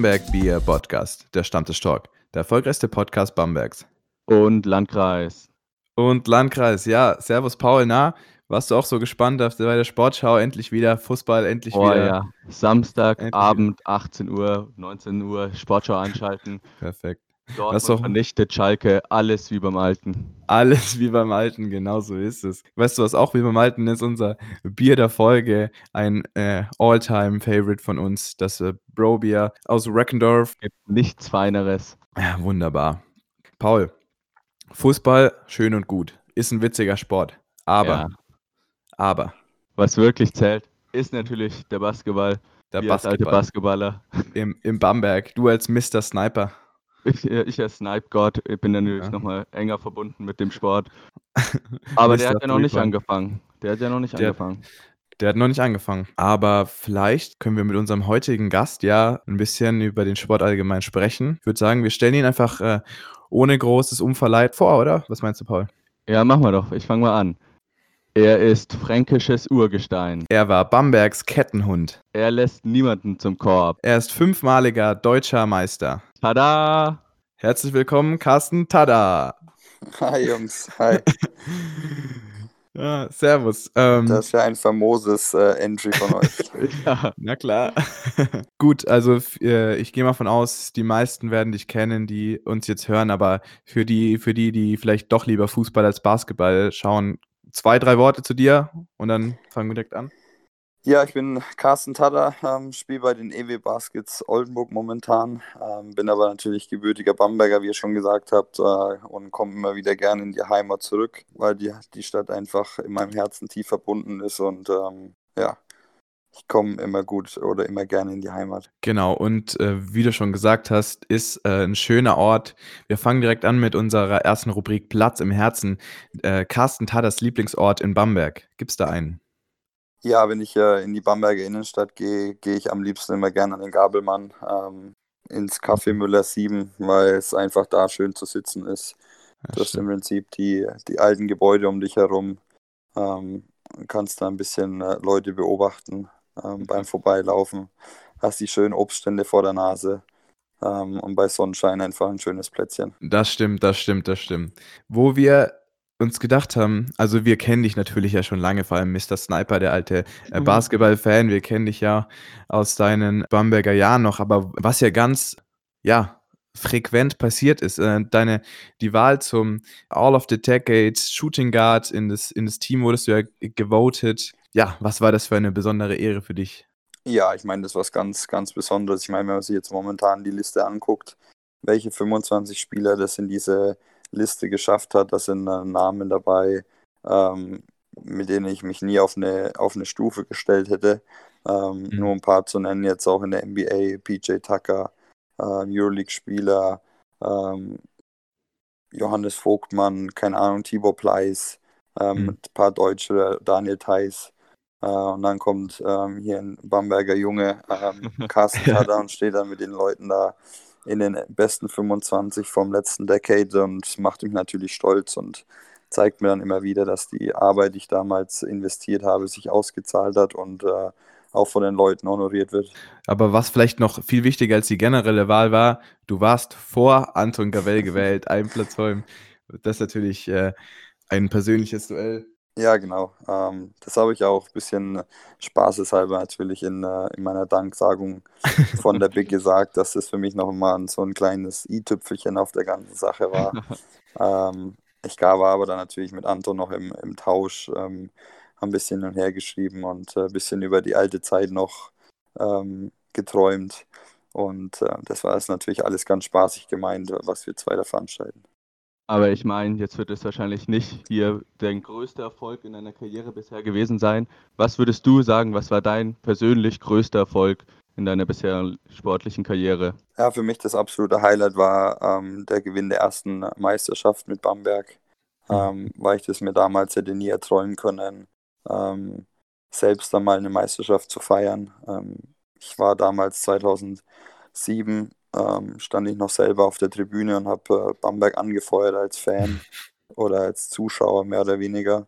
Bamberg Bier Podcast, der Stammtisch Talk, der erfolgreichste Podcast Bambergs. Und Landkreis. Und Landkreis, ja. Servus Paul, na? Warst du auch so gespannt auf bei der Sportschau? Endlich wieder Fußball, endlich Oh wieder. ja, Samstagabend, 18 Uhr, 19 Uhr, Sportschau einschalten. Perfekt. Dortmund doch- vernichtet Schalke, alles wie beim Alten. Alles wie beim Alten, genau so ist es. Weißt du, was auch wie beim Alten ist? Unser Bier der Folge, ein äh, All-Time-Favorite von uns, das äh, Bro-Bier aus Reckendorf. Gibt nichts Feineres. Ja, wunderbar. Paul, Fußball, schön und gut. Ist ein witziger Sport. Aber, Ja. aber, Was wirklich zählt, ist natürlich der Basketball. der Basketball Basketballer. im, im Bamberg, du als Mr. Sniper. Ich, äh, ich als Snipe-Gott ich bin natürlich Ja. nochmal enger verbunden mit dem Sport. Aber der hat ja noch nicht angefangen. Der hat ja noch nicht Der- angefangen. Der hat noch nicht angefangen. Aber vielleicht können wir mit unserem heutigen Gast ja ein bisschen über den Sport allgemein sprechen. Ich würde sagen, wir stellen ihn einfach äh, ohne großes Umverleih vor, oder? Was meinst du, Paul? Ja, machen wir doch. Ich fange mal an. Er ist fränkisches Urgestein. Er war Bambergs Kettenhund. Er lässt niemanden zum Korb. Er ist fünfmaliger deutscher Meister. Tada! Herzlich willkommen, Carsten Tada. Hi Jungs, hi. Ja, servus. Ähm, Das ist ja ein famoses äh, Entry von euch. Ja, Na klar. Gut, also äh, ich gehe mal von aus, die meisten werden dich kennen, die uns jetzt hören, aber für die, für die, die vielleicht doch lieber Fußball als Basketball schauen, zwei, drei Worte zu dir und dann fangen wir direkt an. Ja, ich bin Carsten Tada, ähm, spiele bei den EW Baskets Oldenburg momentan, ähm, bin aber natürlich gebürtiger Bamberger, wie ihr schon gesagt habt, äh, und komme immer wieder gerne in die Heimat zurück, weil die, die Stadt einfach in meinem Herzen tief verbunden ist und ähm, ja, ich komme immer gut oder immer gerne in die Heimat. Genau, und äh, wie du schon gesagt hast, ist äh, ein schöner Ort. Wir fangen direkt an mit unserer ersten Rubrik Platz im Herzen. Äh, Carsten Tadas Lieblingsort in Bamberg. Gibt's da einen? Ja, wenn ich äh, in die Bamberger Innenstadt gehe, gehe ich am liebsten immer gerne an den Gabelmann, ähm, ins Café Müller 7, weil es einfach da schön zu sitzen ist. Ja, Du hast im Prinzip die, die alten Gebäude um dich herum, ähm, kannst da ein bisschen äh, Leute beobachten ähm, beim Vorbeilaufen, hast die schönen Obststände vor der Nase ähm, und bei Sonnenschein einfach ein schönes Plätzchen. Das stimmt, das stimmt, das stimmt. Wo wir uns gedacht haben, also wir kennen dich natürlich ja schon lange, vor allem Mr. Sniper, der alte äh, Mhm. Basketball-Fan, wir kennen dich ja aus deinen Bamberger Jahren noch, aber was ja ganz, ja, frequent passiert ist, äh, deine, die Wahl zum All of the Decades Shooting Guard in das, in das Team wurdest du ja gewotet. Ja, was war das für eine besondere Ehre für dich? Ja, ich meine, das ist was ganz, ganz Besonderes. Ich meine, wenn man sich jetzt momentan die Liste anguckt, welche 25 Spieler das in diese Liste geschafft hat, da sind äh, Namen dabei, ähm, mit denen ich mich nie auf eine, auf eine Stufe gestellt hätte. Ähm, Mhm. Nur ein paar zu nennen, jetzt auch in der NBA, PJ Tucker, ähm, Euroleague-Spieler, ähm, Johannes Vogtmann, keine Ahnung, Tibor Pleiss, ähm, Mhm. ein paar Deutsche, Daniel Theiss. Äh, und dann kommt ähm, hier ein Bamberger Junge, ähm, Carsten Ja. Tada, und steht dann mit den Leuten da in den besten 25 vom letzten Decade und macht mich natürlich stolz und zeigt mir dann immer wieder, dass die Arbeit, die ich damals investiert habe, sich ausgezahlt hat und äh, auch von den Leuten honoriert wird. Aber was vielleicht noch viel wichtiger als die generelle Wahl war, du warst vor Anton Gavel gewählt, einen Platz vor ihm. Das ist natürlich äh, ein persönliches Duell. Ja, genau. Ähm, das habe ich auch ein bisschen spaßeshalber natürlich in, äh, in meiner Danksagung von der Big gesagt, dass das für mich noch mal so ein kleines i-Tüpfelchen auf der ganzen Sache war. ähm, ich war aber dann natürlich mit Anton noch im, im Tausch, ähm, ein bisschen hin und her geschrieben und äh, ein bisschen über die alte Zeit noch ähm, geträumt. Und äh, das war es natürlich alles ganz spaßig gemeint, was wir zwei da veranstalten. Aber ich meine, jetzt wird es wahrscheinlich nicht hier dein größter Erfolg in deiner Karriere bisher gewesen sein. Was würdest du sagen, was war dein persönlich größter Erfolg in deiner bisherigen sportlichen Karriere? Ja, für mich das absolute Highlight war ähm, der Gewinn der ersten Meisterschaft mit Bamberg, ähm, weil ich das mir damals hätte nie erträumen können, ähm, selbst dann mal eine Meisterschaft zu feiern. Ähm, ich war damals 2007, ähm, stand ich noch selber auf der Tribüne und habe äh, Bamberg angefeuert als Fan oder als Zuschauer mehr oder weniger.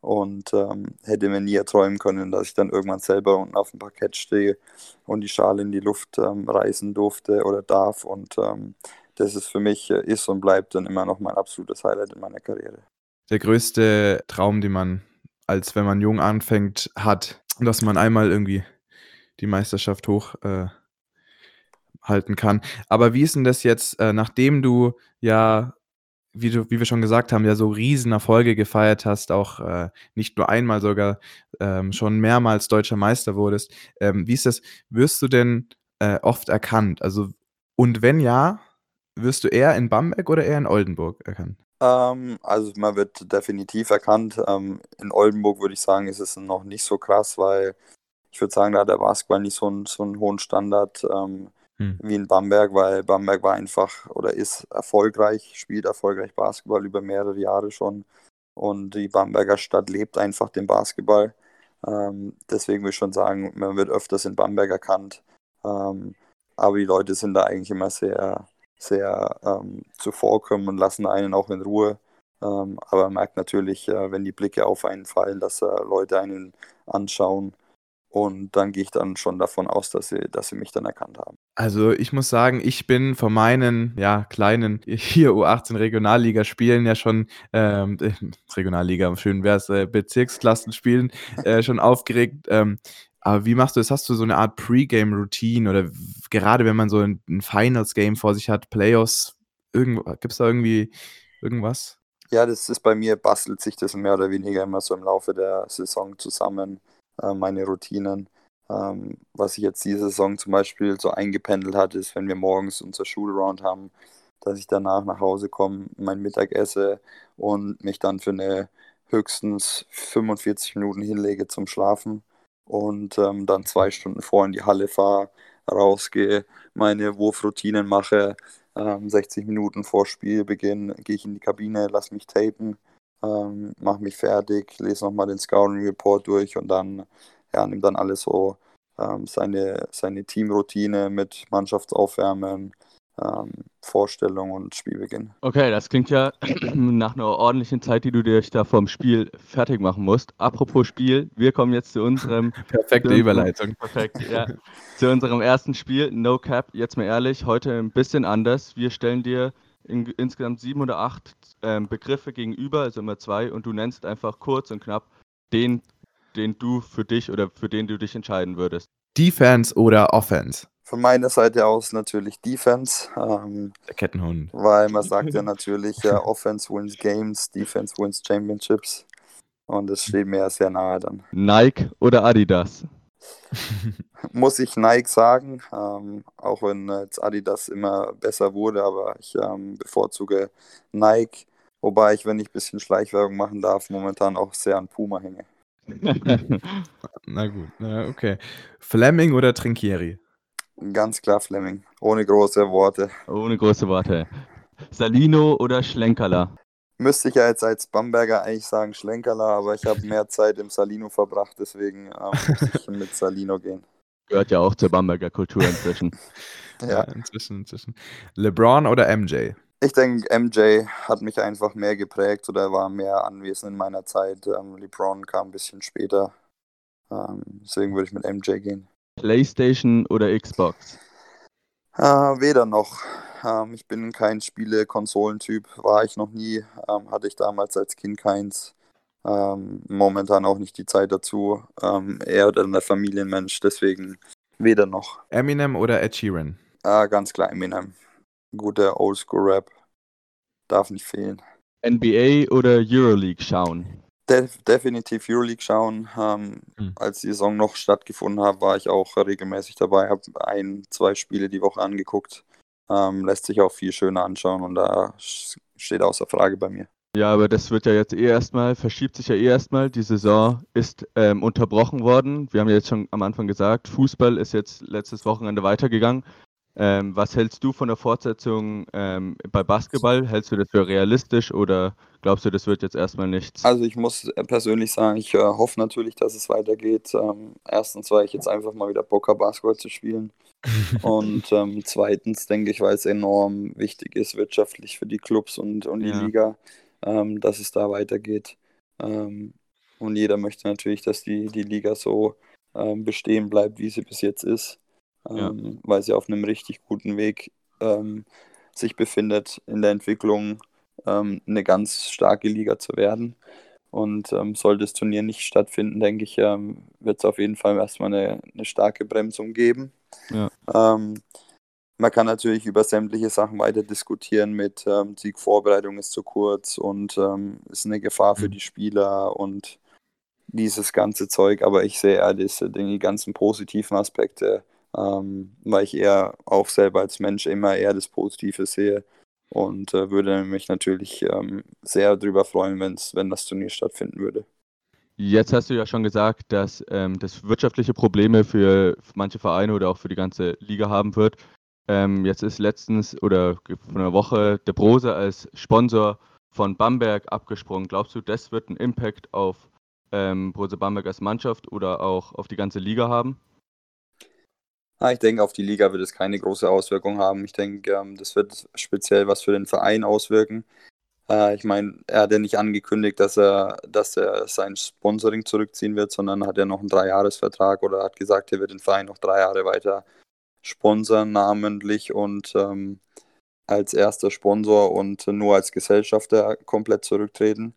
und ähm, hätte mir nie erträumen können, dass ich dann irgendwann selber unten auf dem Parkett stehe und die Schale in die Luft ähm, reißen durfte oder darf. Und ähm, das ist für mich, äh, ist und bleibt dann immer noch mein absolutes Highlight in meiner Karriere. Der größte Traum, den man, als wenn man jung anfängt, hat, dass man einmal irgendwie die Meisterschaft hoch äh, halten kann. Aber wie ist denn das jetzt, äh, nachdem du ja wie, du, wie wir schon gesagt haben, ja so Riesenerfolge gefeiert hast, auch äh, nicht nur einmal sogar ähm, schon mehrmals deutscher Meister wurdest. Ähm, wie ist das? Wirst du denn äh, oft erkannt? Also, und wenn ja, wirst du eher in Bamberg oder eher in Oldenburg erkannt? Ähm, also man wird definitiv erkannt. Ähm, in Oldenburg würde ich sagen, ist es noch nicht so krass, weil ich würde sagen, da hat der Basketball nicht so, einen, so einen hohen Standard. Ähm, hm. wie in Bamberg, weil Bamberg war einfach oder ist erfolgreich, spielt erfolgreich Basketball über mehrere Jahre schon. Und die Bamberger Stadt lebt einfach den Basketball. Ähm, deswegen würde ich schon sagen, man wird öfters in Bamberg erkannt. Ähm, aber die Leute sind da eigentlich immer sehr, sehr ähm, zuvorkommen und lassen einen auch in Ruhe. Ähm, aber man merkt natürlich, äh, wenn die Blicke auf einen fallen, dass äh, Leute einen anschauen und dann gehe ich dann schon davon aus, dass sie, dass sie mich dann erkannt haben. Also ich muss sagen, ich bin von meinen ja, kleinen hier U18 Regionalliga Spielen ja schon ähm, Regionalliga, schön wäre es, äh, Bezirksklassenspielen äh, schon aufgeregt. Ähm, aber wie machst du das? Hast du so eine Art Pre-Game-Routine oder gerade wenn man so ein, ein Finals-Game vor sich hat, Playoffs, gibt es da irgendwie irgendwas? Ja, das ist bei mir, bastelt sich das mehr oder weniger immer so im Laufe der Saison zusammen äh, meine Routinen. Ähm, was ich jetzt diese Saison zum Beispiel so eingependelt hatte, ist, wenn wir morgens unser Schulround haben, dass ich danach nach Hause komme, mein Mittag esse und mich dann für eine höchstens 45 Minuten hinlege zum Schlafen und ähm, dann zwei Stunden vor in die Halle fahre, rausgehe, meine Wurfroutinen mache. Ähm, 60 Minuten vor Spielbeginn gehe ich in die Kabine, lasse mich tapen ähm, mache mich fertig, lese nochmal den Scouting Report durch und dann ja, nimmt dann alles so ähm, seine, seine Teamroutine mit Mannschaftsaufwärmen, ähm, Vorstellung und Spielbeginn. Okay, das klingt ja nach einer ordentlichen Zeit, die du dir da vorm Spiel fertig machen musst. Apropos Spiel, wir kommen jetzt zu unserem. Perfekte zu Überleitung. Perfekt, ja. zu unserem ersten Spiel, No Cap. Jetzt mal ehrlich, heute ein bisschen anders. Wir stellen dir in, insgesamt sieben oder acht ähm, Begriffe gegenüber, also immer zwei, und du nennst einfach kurz und knapp den, den du für dich oder für den du dich entscheiden würdest. Defense oder Offense? Von meiner Seite aus natürlich Defense. Ähm, Der Kettenhund. Weil man sagt ja natürlich, ja, Offense wins Games, Defense wins Championships. Und das steht mir ja sehr nahe dann. Nike oder Adidas? Muss ich Nike sagen, ähm, auch wenn jetzt Adidas immer besser wurde, aber ich ähm, bevorzuge Nike, wobei ich, wenn ich ein bisschen Schleichwerbung machen darf, momentan auch sehr an Puma hänge. Na gut, na, okay. Fleming oder Trinkieri? Ganz klar Fleming, ohne große Worte. Ohne große Worte. Salino oder Schlenkerler? Müsste ich ja jetzt als Bamberger eigentlich sagen Schlenkerler, aber ich habe mehr Zeit im Salino verbracht, deswegen ähm, muss ich mit Salino gehen. Gehört ja auch zur Bamberger Kultur inzwischen. ja. ja, inzwischen, inzwischen. LeBron oder MJ? Ich denke, MJ hat mich einfach mehr geprägt oder war mehr anwesend in meiner Zeit. Ähm, LeBron kam ein bisschen später. Ähm, deswegen würde ich mit MJ gehen. PlayStation oder Xbox? Äh, weder noch. Ähm, ich bin kein Spiele-Konsolentyp, war ich noch nie. Ähm, hatte ich damals als Kind keins. Ähm, momentan auch nicht die Zeit dazu. Ähm, eher dann der Familienmensch, deswegen weder noch. Eminem oder Ed Sheeran? Ah, ganz klar Eminem. Guter Oldschool-Rap. Darf nicht fehlen. NBA oder Euroleague schauen? Def definitiv Euroleague schauen. Ähm, hm. Als die Saison noch stattgefunden hat, war ich auch regelmäßig dabei, habe ein, zwei Spiele die Woche angeguckt. Ähm, lässt sich auch viel schöner anschauen und da steht außer Frage bei mir. Ja, aber das wird ja jetzt eh erstmal, verschiebt sich ja eh erstmal. Die Saison ist ähm, unterbrochen worden. Wir haben ja jetzt schon am Anfang gesagt, Fußball ist jetzt letztes Wochenende weitergegangen. Ähm, was hältst du von der Fortsetzung ähm, bei Basketball? Hältst du das für realistisch oder glaubst du, das wird jetzt erstmal nichts? Also ich muss persönlich sagen, ich äh, hoffe natürlich, dass es weitergeht. Ähm, erstens, weil ich jetzt einfach mal wieder Bock habe, Basketball zu spielen. und ähm, zweitens denke ich, weil es enorm wichtig ist wirtschaftlich für die Clubs und, und die ja. Liga, ähm, dass es da weitergeht. Ähm, und jeder möchte natürlich, dass die, die Liga so ähm, bestehen bleibt, wie sie bis jetzt ist, Ja. ähm, weil sie auf einem richtig guten Weg ähm, sich befindet in der Entwicklung, eine ganz starke Liga zu werden. Und ähm, sollte das Turnier nicht stattfinden, denke ich, ähm, wird es auf jeden Fall erstmal eine, eine starke Bremsung geben. Ja. Ähm, man kann natürlich über sämtliche Sachen weiter diskutieren mit ähm, Siegvorbereitung ist zu kurz und ähm, ist eine Gefahr für Mhm. die Spieler und dieses ganze Zeug, aber ich sehe eher diese, die ganzen positiven Aspekte, ähm, weil ich eher auch selber als Mensch immer eher das Positive sehe und äh, würde mich natürlich ähm, sehr darüber freuen, wenn's, wenn das Turnier stattfinden würde. Jetzt hast du ja schon gesagt, dass ähm, das wirtschaftliche Probleme für manche Vereine oder auch für die ganze Liga haben wird. Ähm, jetzt ist letztens oder vor einer Woche der Brose als Sponsor von Bamberg abgesprungen. Glaubst du, das wird einen Impact auf ähm, Brose Bamberg als Mannschaft oder auch auf die ganze Liga haben? Ah, ich denke, auf die Liga wird es keine große Auswirkung haben. Ich denke, ähm, das wird speziell was für den Verein auswirken. Äh, ich meine, er hat ja nicht angekündigt, dass er, dass er sein Sponsoring zurückziehen wird, sondern hat ja noch einen Dreijahresvertrag oder hat gesagt, er wird den Verein noch drei Jahre weiter sponsern, namentlich und ähm, als erster Sponsor und nur als Gesellschafter komplett zurücktreten.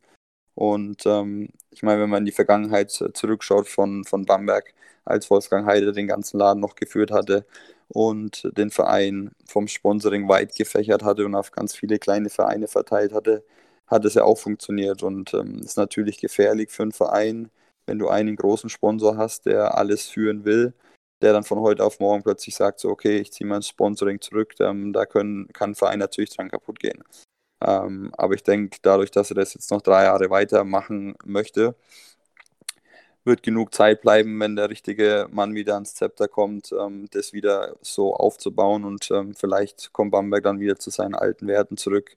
Und ähm, ich meine, wenn man in die Vergangenheit zurückschaut von, von Bamberg, als Wolfgang Heide den ganzen Laden noch geführt hatte und den Verein vom Sponsoring weit gefächert hatte und auf ganz viele kleine Vereine verteilt hatte, hat es ja auch funktioniert und ähm, ist natürlich gefährlich für einen Verein, wenn du einen großen Sponsor hast, der alles führen will, der dann von heute auf morgen plötzlich sagt, so okay, ich ziehe mein Sponsoring zurück, ähm, da können, kann ein Verein natürlich dran kaputt gehen. Ähm, aber ich denke, dadurch, dass er das jetzt noch drei Jahre weitermachen möchte, wird genug Zeit bleiben, wenn der richtige Mann wieder ans Zepter kommt, ähm, das wieder so aufzubauen und ähm, vielleicht kommt Bamberg dann wieder zu seinen alten Werten zurück,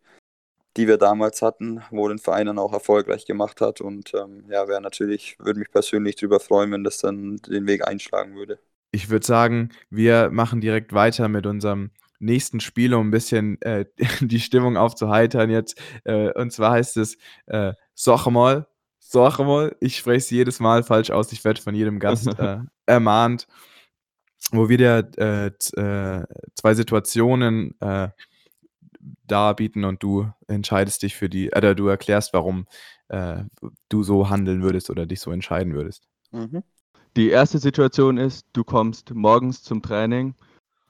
die wir damals hatten, wo den Verein dann auch erfolgreich gemacht hat und ähm, ja, wäre natürlich, würde mich persönlich darüber freuen, wenn das dann den Weg einschlagen würde. Ich würde sagen, wir machen direkt weiter mit unserem nächsten Spiel, um ein bisschen äh, die Stimmung aufzuheitern jetzt. Äh, und zwar heißt es äh, Sochmol. Sochmol. Ich spreche es jedes Mal falsch aus. Ich werde von jedem Gast äh, ermahnt, wo wir dir äh, äh, zwei Situationen äh, darbieten und du entscheidest dich für die, oder du erklärst, warum äh, du so handeln würdest oder dich so entscheiden würdest. Mhm. Die erste Situation ist, du kommst morgens zum Training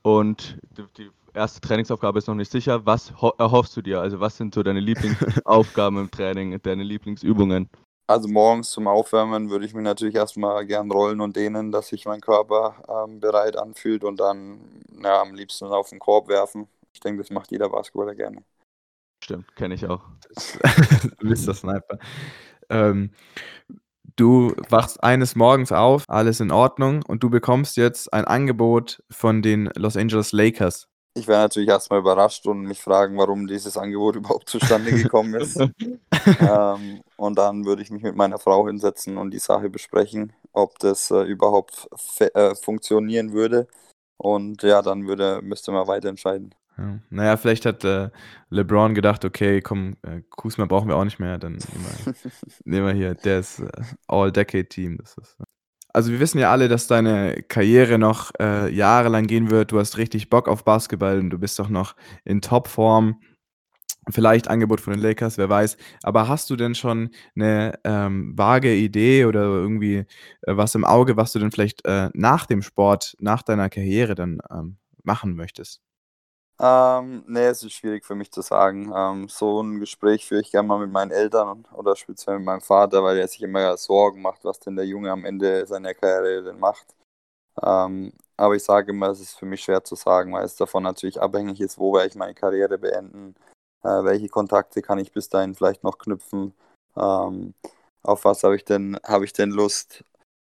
und die, erste Trainingsaufgabe ist noch nicht sicher. Was ho- erhoffst du dir? Also was sind so deine Lieblingsaufgaben im Training, deine Lieblingsübungen? Also morgens zum Aufwärmen würde ich mich natürlich erstmal gern rollen und dehnen, dass sich mein Körper ähm, bereit anfühlt und dann ja, am liebsten auf den Korb werfen. Ich denke, das macht jeder Basketballer gerne. Stimmt, kenne ich auch. Mr. Sniper. Ähm, du wachst eines Morgens auf, alles in Ordnung und du bekommst jetzt ein Angebot von den Los Angeles Lakers. Ich wäre natürlich erstmal überrascht und mich fragen, warum dieses Angebot überhaupt zustande gekommen ist. ähm, und dann würde ich mich mit meiner Frau hinsetzen und die Sache besprechen, ob das äh, überhaupt äh, funktionieren würde. Und ja, dann würde, müsste man weiter entscheiden. Ja. Naja, vielleicht hat äh, LeBron gedacht, okay, komm, äh, Kuzma brauchen wir auch nicht mehr, dann nehmen wir, nehmen wir hier, der ist äh, All-Decade-Team. Also wir wissen ja alle, dass deine Karriere noch äh, jahrelang gehen wird. Du hast richtig Bock auf Basketball und du bist doch noch in Topform. Vielleicht Angebot von den Lakers, wer weiß. Aber hast du denn schon eine ähm, vage Idee oder irgendwie äh, was im Auge, was du denn vielleicht äh, nach dem Sport, nach deiner Karriere dann ähm, machen möchtest? Ähm, nee, es ist schwierig für mich zu sagen. Ähm, so ein Gespräch führe ich gerne mal mit meinen Eltern oder speziell mit meinem Vater, weil er sich immer Sorgen macht, was denn der Junge am Ende seiner Karriere denn macht. Ähm, aber ich sage immer, es ist für mich schwer zu sagen, weil es davon natürlich abhängig ist, wo werde ich meine Karriere beenden, äh, welche Kontakte kann ich bis dahin vielleicht noch knüpfen, ähm, auf was habe ich denn, habe ich denn Lust.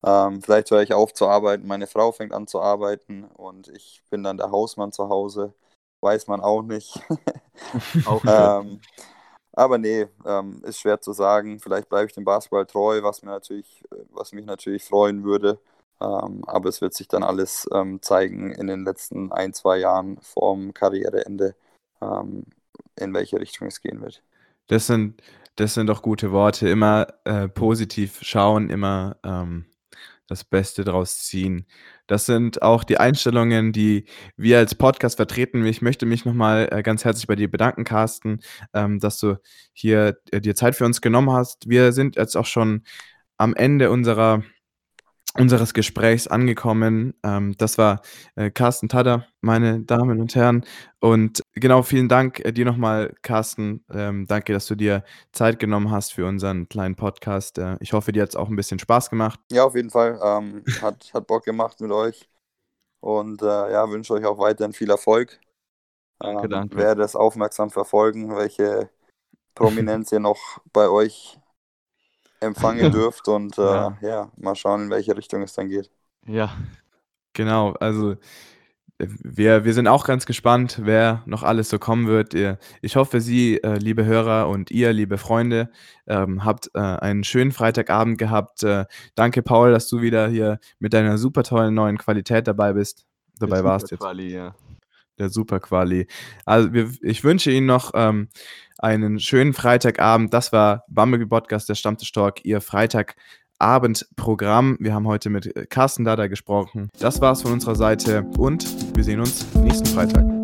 Ähm, vielleicht höre ich auf zu arbeiten, meine Frau fängt an zu arbeiten und ich bin dann der Hausmann zu Hause weiß man auch nicht. Auch ähm, aber nee, ähm, ist schwer zu sagen. Vielleicht bleibe ich dem Basketball treu, was mir natürlich, was mich natürlich freuen würde. Ähm, aber es wird sich dann alles ähm, zeigen in den letzten ein, zwei Jahren vorm Karriereende, ähm, in welche Richtung es gehen wird. Das sind, Das sind doch gute Worte. Immer, äh, positiv schauen, immer, ähm, das Beste draus ziehen. Das sind auch die Einstellungen, die wir als Podcast vertreten. Ich möchte mich noch mal, äh, ganz herzlich bei dir bedanken, Carsten, ähm, dass du hier, äh, dir Zeit für uns genommen hast. Wir sind jetzt auch schon am Ende unserer unseres Gesprächs angekommen. Ähm, das war, äh, Carsten Tadder, meine Damen und Herren. Und genau, vielen Dank, äh, dir noch mal, Carsten. Ähm, danke, dass du dir Zeit genommen hast für unseren kleinen Podcast. Äh, ich hoffe, dir hat's auch 'n bisschen Spaß gemacht. Ja, auf jeden Fall. Ähm, hat hat Bock gemacht mit euch und, äh, ja, wünsche euch auch weiterhin viel Erfolg. Danke, Ähm, danke. werde es aufmerksam verfolgen, welche Prominenz ihr noch bei euch empfangen dürft und, äh, Ja. ja, mal schauen, in welche Richtung es dann geht. Ja. Genau, also, wir wir sind auch ganz gespannt, wer noch alles so kommen wird. Ich hoffe, Sie, äh, liebe Hörer und ihr, liebe Freunde, ähm, habt, äh, einen schönen Freitagabend gehabt. Äh, danke, Paul, dass du wieder hier mit deiner super tollen neuen Qualität dabei bist dabei warst jetzt. Superquali, ja. Der Superquali. Also, wir ich wünsche Ihnen noch, ähm, einen schönen Freitagabend. Das war Bumblebee Podcast, der Stammtisch Talk, Ihr Freitagabendprogramm. Wir haben heute mit, äh, Carsten Dada gesprochen. Das war's von unserer Seite und wir sehen uns nächsten Freitag.